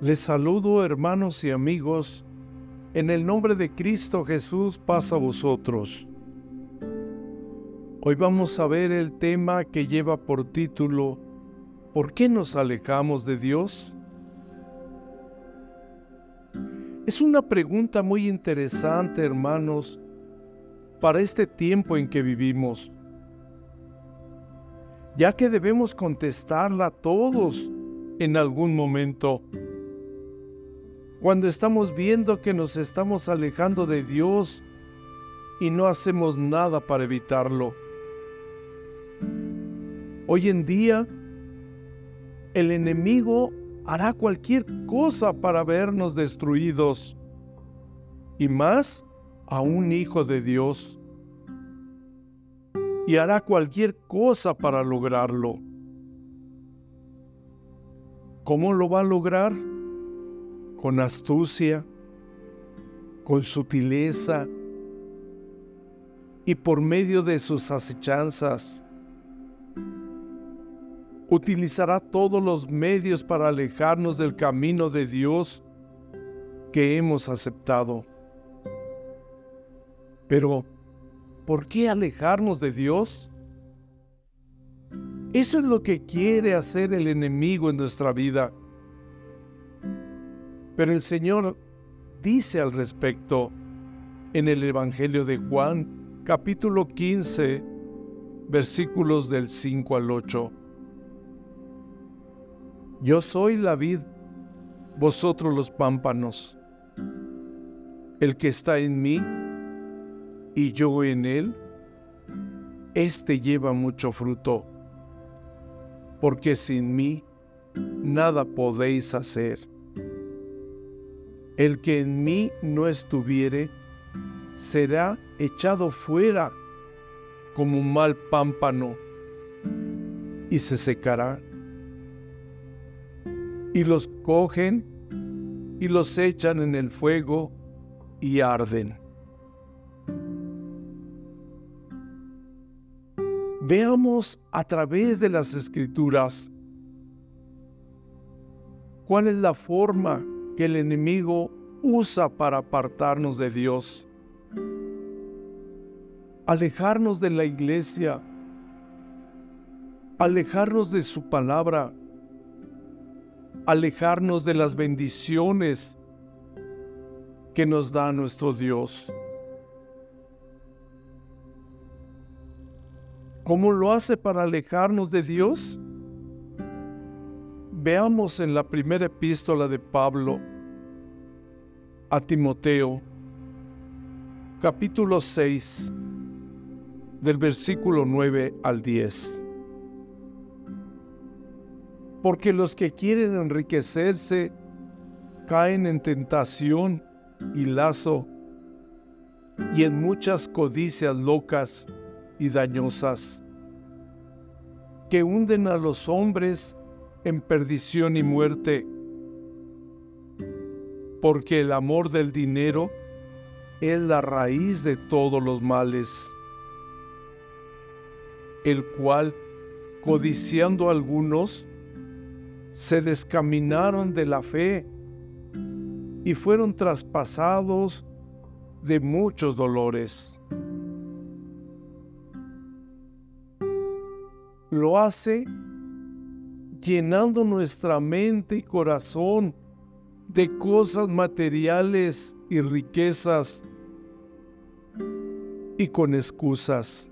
Les saludo hermanos y amigos, en el nombre de Cristo Jesús pasa a vosotros. Hoy vamos a ver el tema que lleva por título ¿Por qué nos alejamos de Dios? Es una pregunta muy interesante, hermanos, para este tiempo en que vivimos, ya que debemos contestarla todos en algún momento. Cuando estamos viendo que nos estamos alejando de Dios y no hacemos nada para evitarlo. Hoy en día, el enemigo hará cualquier cosa para vernos destruidos, y más a un hijo de Dios, y hará cualquier cosa para lograrlo. ¿Cómo lo va a lograr? Con astucia, con sutileza y por medio de sus acechanzas utilizará todos los medios para alejarnos del camino de Dios que hemos aceptado. Pero, ¿por qué alejarnos de Dios? Eso es lo que quiere hacer el enemigo en nuestra vida. Pero el Señor dice al respecto en el Evangelio de Juan, capítulo 15, versículos del 5 al 8. Yo soy la vid, vosotros los pámpanos. El que está en mí y yo en él, éste lleva mucho fruto, porque sin mí nada podéis hacer. El que en mí no estuviere, será echado fuera como un mal pámpano y se secará y los cogen y los echan en el fuego y arden. Veamos a través de las escrituras cuál es la forma que el enemigo usa para apartarnos de Dios, alejarnos de la iglesia, alejarnos de su palabra, alejarnos de las bendiciones que nos da nuestro Dios. ¿Cómo lo hace para alejarnos de Dios? Veamos en la primera epístola de Pablo a Timoteo, capítulo 6, del versículo 9 al 10 porque los que quieren enriquecerse caen en tentación y lazo y en muchas codicias locas y dañosas que hunden a los hombres en perdición y muerte, porque el amor del dinero es la raíz de todos los males, el cual, codiciando algunos, se descaminaron de la fe y fueron traspasados de muchos dolores. Lo hace llenando nuestra mente y corazón de cosas materiales y riquezas y con excusas.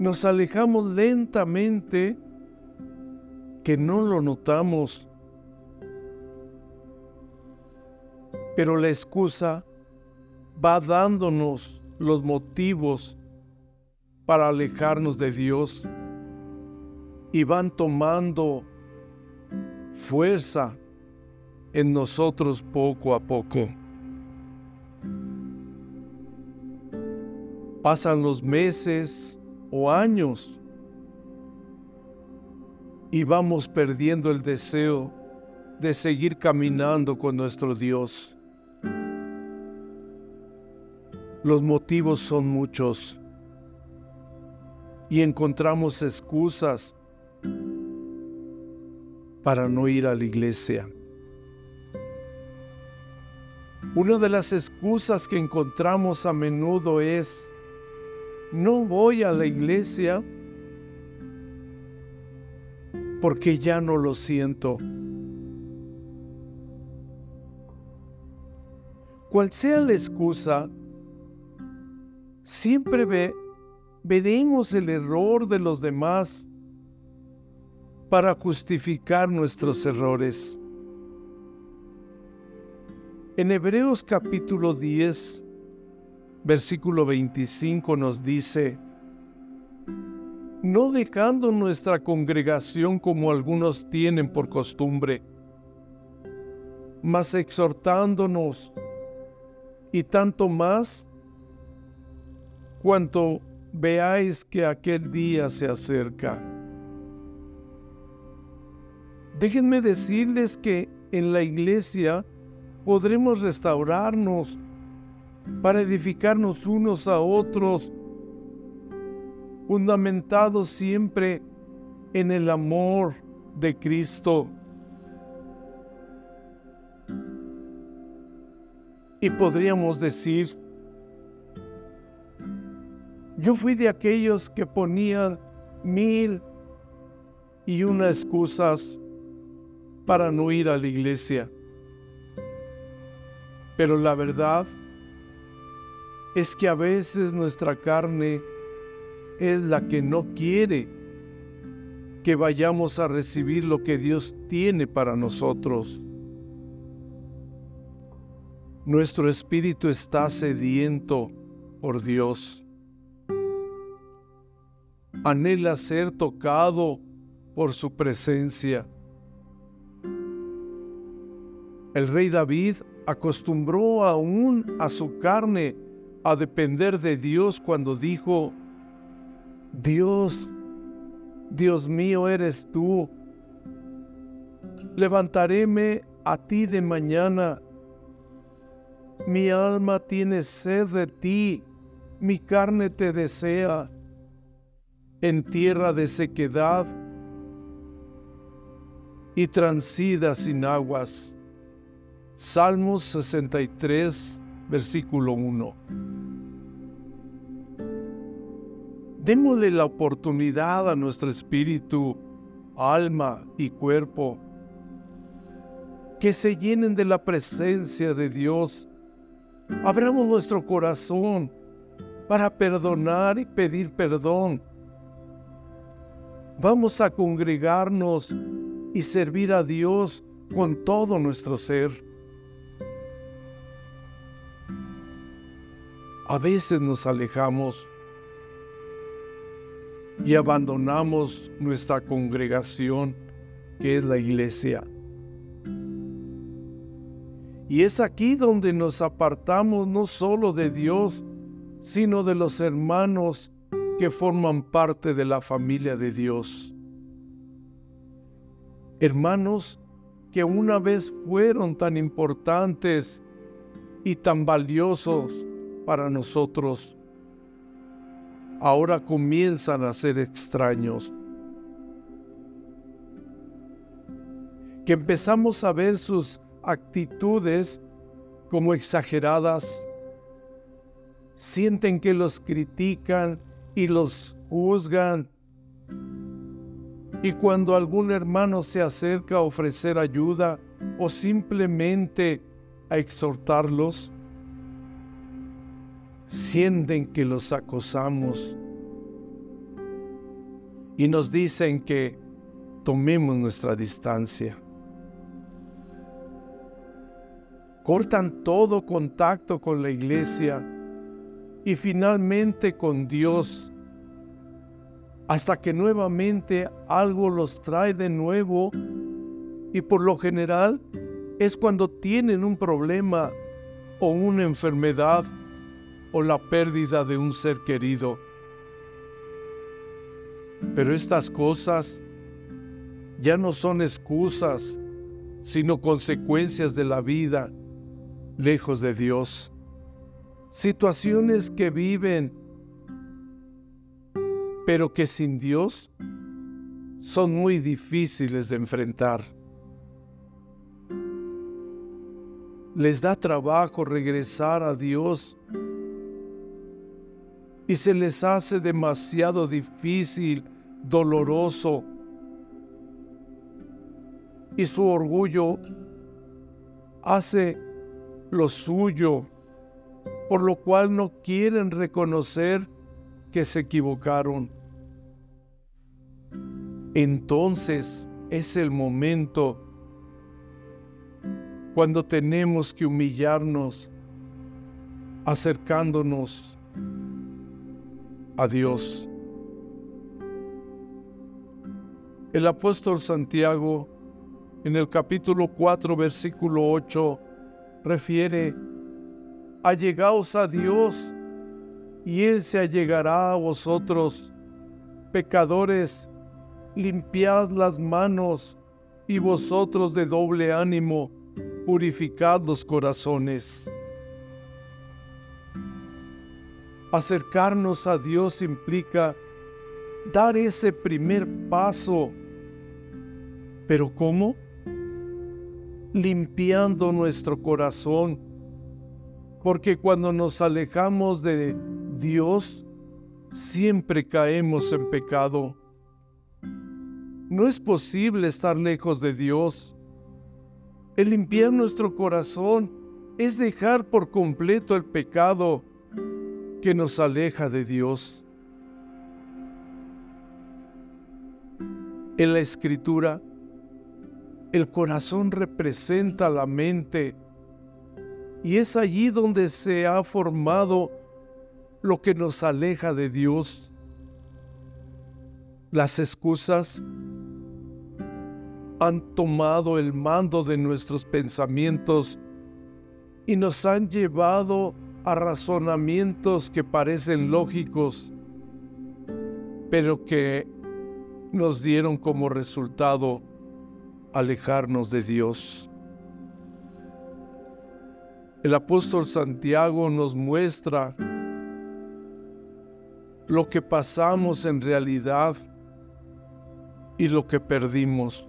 nos alejamos lentamente que no lo notamos. Pero la excusa va dándonos los motivos para alejarnos de Dios y van tomando fuerza en nosotros poco a poco. Pasan los meses, o años y vamos perdiendo el deseo de seguir caminando con nuestro Dios. Los motivos son muchos y encontramos excusas para no ir a la iglesia. Una de las excusas que encontramos a menudo es, no voy a la iglesia porque ya no lo siento. Cual sea la excusa, siempre ve, veremos el error de los demás para justificar nuestros errores. En Hebreos capítulo 10, versículo 25 nos dice, no dejando nuestra congregación como algunos tienen por costumbre, mas exhortándonos, y tanto más cuanto veáis que aquel día se acerca. Déjenme decirles que en la iglesia podremos restaurarnos para edificarnos unos a otros, fundamentados siempre en el amor de Cristo. Y podríamos decir, yo fui de aquellos que ponían mil y una excusas para no ir a la iglesia. Pero la verdad es que a veces nuestra carne es la que no quiere que vayamos a recibir lo que Dios tiene para nosotros. Nuestro espíritu está sediento por Dios. Anhela ser tocado por su presencia. El rey David acostumbró aún a su carne a depender de Dios cuando dijo, Dios, Dios mío eres tú, levantaréme a ti de mañana, mi alma tiene sed de ti, mi carne te desea, en tierra de sequedad y transida sin aguas. Salmos 63, versículo 1. Démosle la oportunidad a nuestro espíritu, alma y cuerpo que se llenen de la presencia de Dios. Abramos nuestro corazón para perdonar y pedir perdón. Vamos a congregarnos y servir a Dios con todo nuestro ser. A veces nos alejamos y abandonamos nuestra congregación, que es la iglesia. Y es aquí donde nos apartamos no solo de Dios, sino de los hermanos que forman parte de la familia de Dios. Hermanos que una vez fueron tan importantes y tan valiosos para nosotros ahora comienzan a ser extraños. Que empezamos a ver sus actitudes como exageradas, sienten que los critican y los juzgan. Y cuando algún hermano se acerca a ofrecer ayuda o simplemente a exhortarlos, sienten que los acosamos y nos dicen que tomemos nuestra distancia. Cortan todo contacto con la iglesia y finalmente con Dios hasta que nuevamente algo los trae de nuevo y por lo general es cuando tienen un problema o una enfermedad o la pérdida de un ser querido. Pero estas cosas ya no son excusas, sino consecuencias de la vida lejos de Dios. Situaciones que viven, pero que sin Dios son muy difíciles de enfrentar. Les da trabajo regresar a Dios y se les hace demasiado difícil, doloroso. Y su orgullo hace lo suyo, por lo cual no quieren reconocer que se equivocaron. Entonces es el momento cuando tenemos que humillarnos acercándonos a Dios. El apóstol Santiago en el capítulo 4 versículo 8 refiere, allegaos a Dios y Él se allegará a vosotros, pecadores, limpiad las manos y vosotros de doble ánimo, purificad los corazones. Acercarnos a Dios implica dar ese primer paso. ¿Pero cómo? Limpiando nuestro corazón. Porque cuando nos alejamos de Dios, siempre caemos en pecado. No es posible estar lejos de Dios. El limpiar nuestro corazón es dejar por completo el pecado que nos aleja de Dios. En la escritura, el corazón representa la mente y es allí donde se ha formado lo que nos aleja de Dios. Las excusas han tomado el mando de nuestros pensamientos y nos han llevado a razonamientos que parecen lógicos, pero que nos dieron como resultado alejarnos de Dios. El apóstol Santiago nos muestra lo que pasamos en realidad y lo que perdimos,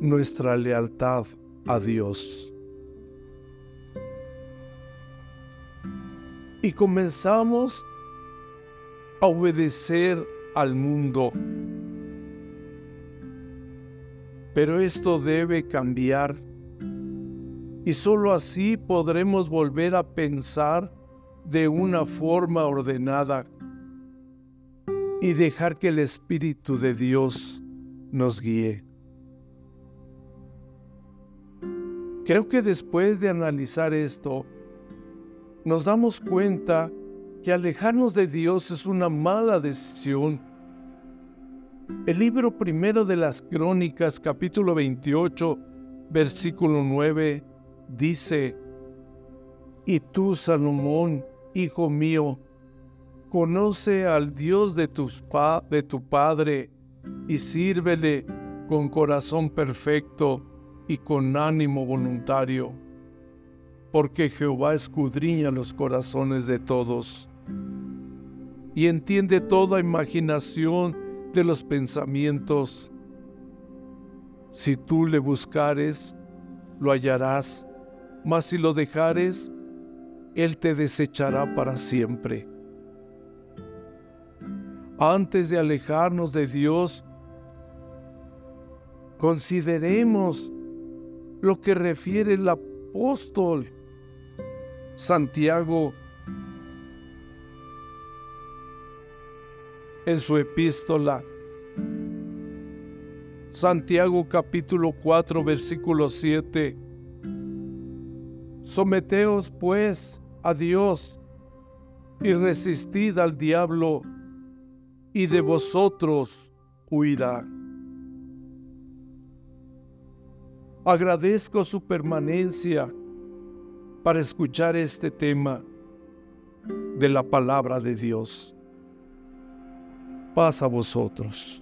nuestra lealtad a Dios. Y comenzamos a obedecer al mundo. Pero esto debe cambiar y sólo así podremos volver a pensar de una forma ordenada y dejar que el Espíritu de Dios nos guíe. Creo que después de analizar esto, nos damos cuenta que alejarnos de Dios es una mala decisión. El libro primero de las Crónicas, capítulo 28, versículo 9, dice, Y tú, Salomón, hijo mío, conoce al Dios de, de tu Padre y sírvele con corazón perfecto y con ánimo voluntario porque Jehová escudriña los corazones de todos y entiende toda imaginación de los pensamientos. Si tú le buscares, lo hallarás, mas si lo dejares, Él te desechará para siempre. Antes de alejarnos de Dios, consideremos lo que refiere el apóstol Santiago en su epístola. Santiago capítulo 4 versículo 7. Someteos pues a Dios y resistid al diablo y de vosotros huirá. Agradezco su permanencia para escuchar este tema de la palabra de Dios. Paz a vosotros.